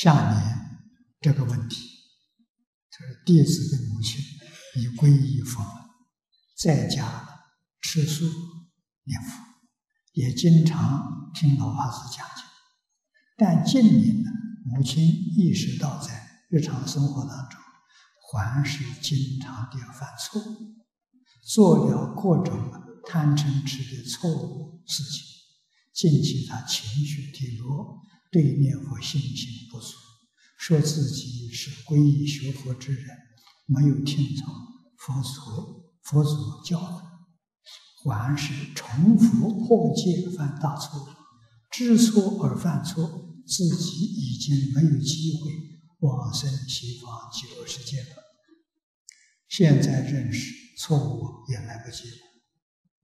下面这个问题，这是弟子的母亲已皈依佛门，在家吃素念佛，也经常听老法师讲经。但近年呢，母亲意识到在日常生活当中，还是经常的犯错，做了各种贪嗔痴的错误事情。近期他情绪低落。对念佛信心不足，说自己是皈依学佛之人，没有听从佛祖佛祖教诲，还是重复破戒犯大错，知错而犯错，自己已经没有机会往生西方极乐世界了。现在认识错误也来不及了，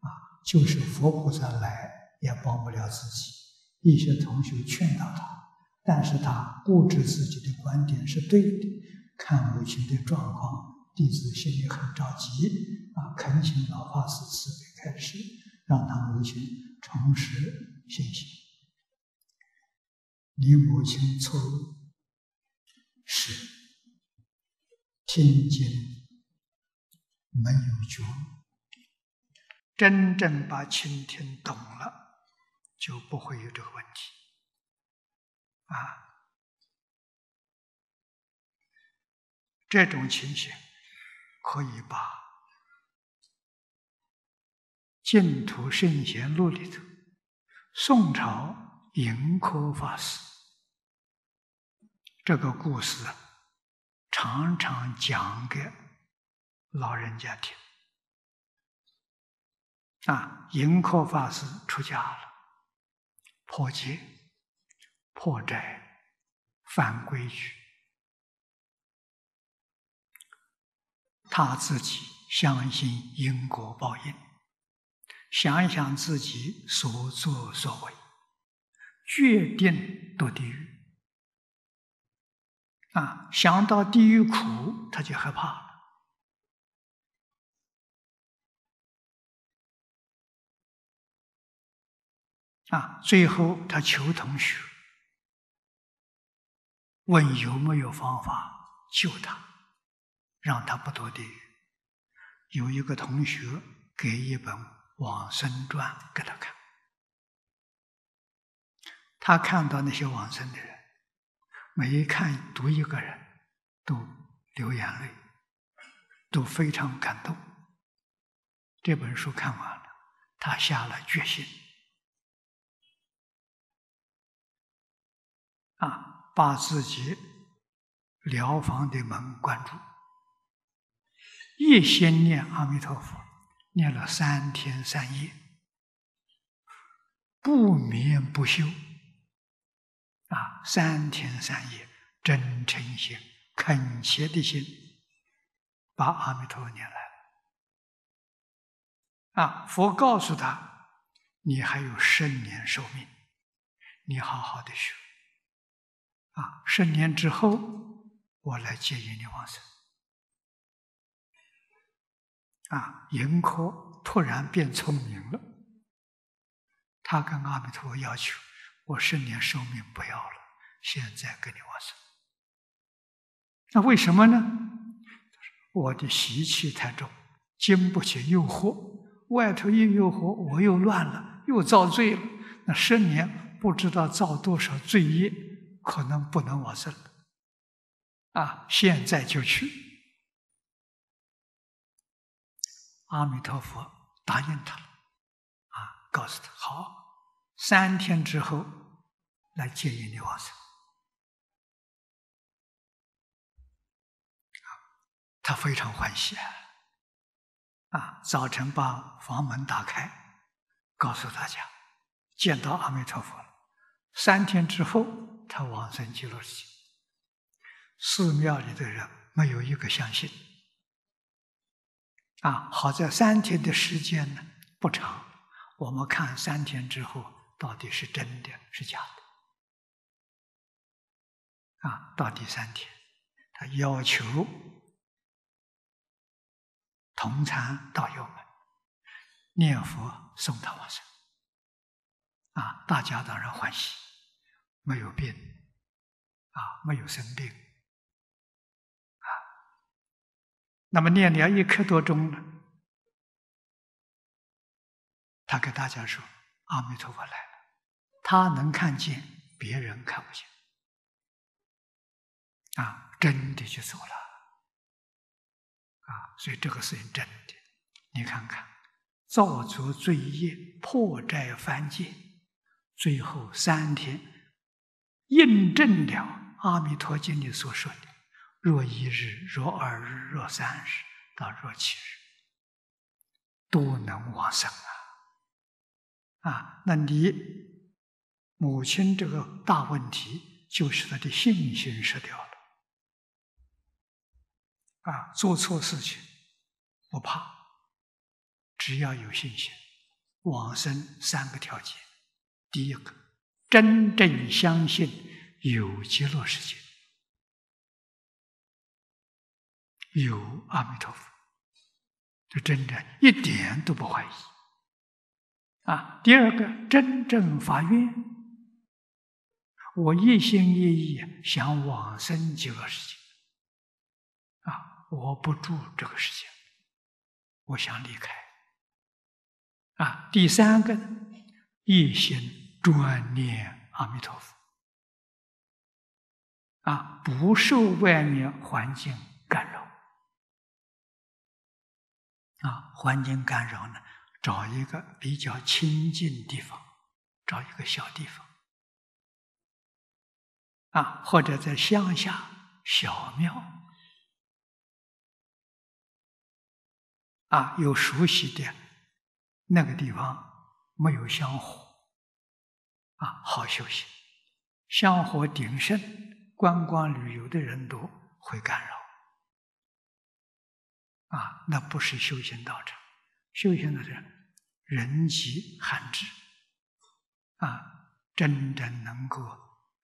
啊，就是佛菩萨来也帮不了自己。一些同学劝导他，但是他固执自己的观点是对的。看母亲的状况，弟子心里很着急啊！恳请老法师慈悲开示，让他母亲重拾信心。你母亲错误是听经没有觉，真正把倾听懂了。就不会有这个问题，啊，这种情形可以把《净土圣贤录》里头宋朝盈科法师这个故事常常讲给老人家听。啊，盈科法师出家了。破戒、破斋、犯规矩，他自己相信因果报应，想一想自己所作所为，决定堕地狱。啊，想到地狱苦，他就害怕啊！最后他求同学，问有没有方法救他，让他不堕地狱。有一个同学给一本《往生传》给他看，他看到那些往生的人，每一看读一个人，都流眼泪，都非常感动。这本书看完了，他下了决心。啊，把自己疗房的门关住，一心念阿弥陀佛，念了三天三夜，不眠不休。啊，三天三夜，真诚心、恳切的心，把阿弥陀佛念来了。啊，佛告诉他：“你还有十年寿命，你好好的学。”啊，十年之后，我来接引你往生。啊，盈科突然变聪明了，他跟阿弥陀佛要求：我十年寿命不要了，现在跟你往生。那为什么呢？我的习气太重，经不起诱惑，外头一诱惑，我又乱了，又造罪了。那十年不知道造多少罪业。可能不能往生，啊！现在就去。阿弥陀佛答应他了，啊，告诉他好，三天之后来接引你往生。他非常欢喜啊！啊，早晨把房门打开，告诉大家见到阿弥陀佛。三天之后。他往生极乐世界，寺庙里的人没有一个相信。啊，好在三天的时间呢不长，我们看三天之后到底是真的是假的。啊，到第三天，他要求同参道友们念佛送他往生。啊，大家当然欢喜。没有病，啊，没有生病，啊，那么念了一刻多钟了，他给大家说：“阿弥陀佛来了，他能看见，别人看不见。”啊，真的就走了，啊，所以这个事情真的，你看看，造作罪业，破债犯戒，最后三天，印证了阿弥陀经里所说的：若一日，若二日，若三日，到若七日，都能往生啊！啊，那你母亲这个大问题，就是他的信心失掉了。啊，做错事情不怕，只要有信心。往生三个条件：第一个，真正相信有极乐世界，有阿弥陀佛，这真的一点都不怀疑。啊，第二个，真正发愿，我一心一意想往生极乐世界啊。我不住这个世界，我想离开。啊，第三个，一心专念阿弥陀佛，啊，不受外面环境干扰。啊，环境干扰呢，找一个比较清净地方，找一个小地方，啊，或者在乡下小庙。啊，有熟悉的那个地方没有香火，啊，好休息。香火鼎盛，观光旅游的人多，会干扰。啊，那不是修行道场，修行的人人迹罕至，啊，真正能够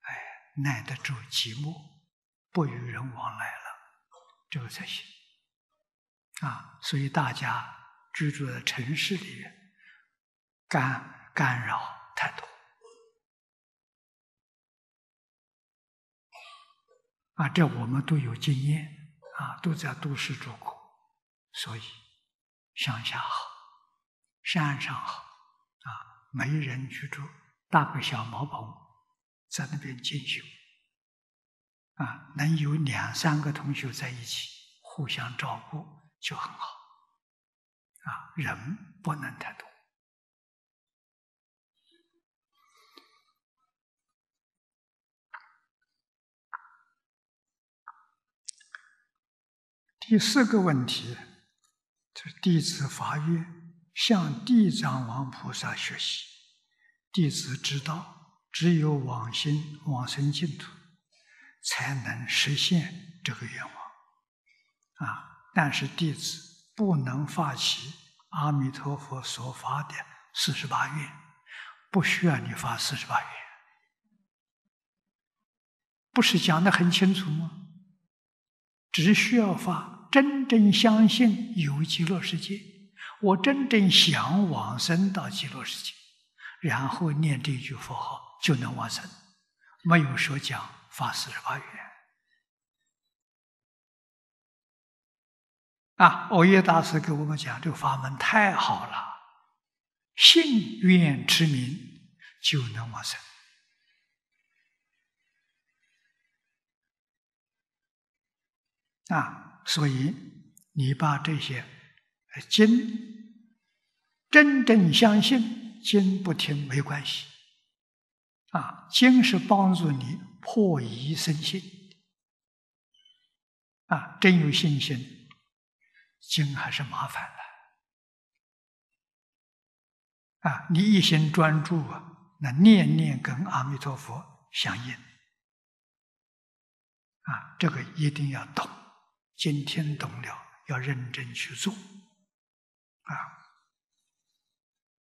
哎耐得住寂寞，不与人往来了，这个才行。啊，所以大家居住在城市里面，干干扰太多。啊，这我们都有经验，啊，都在都市住过，所以乡下好，山上好，啊，没人居住，搭个小茅棚，在那边进修，啊，能有两三个同学在一起，互相照顾。就很好，啊，人不能太多。第四个问题，是弟子发愿向地藏王菩萨学习，弟子知道，只有往生往生净土，才能实现这个愿望，啊。但是弟子不能发起阿弥陀佛所发的四十八愿，不需要你发四十八愿，不是讲的很清楚吗？只需要发真正相信有极乐世界，我真正想往生到极乐世界，然后念这句佛号就能往生，没有说讲发四十八愿。啊，欧耶大师给我们讲，这个法门太好了，信愿之名就能往生。啊，所以你把这些经真正相信，经不听没关系。啊，经是帮助你破疑生信。啊，真有信心。经还是麻烦了啊！你一心专注啊，那念念跟阿弥陀佛相应啊，这个一定要懂。今天懂了，要认真去做啊。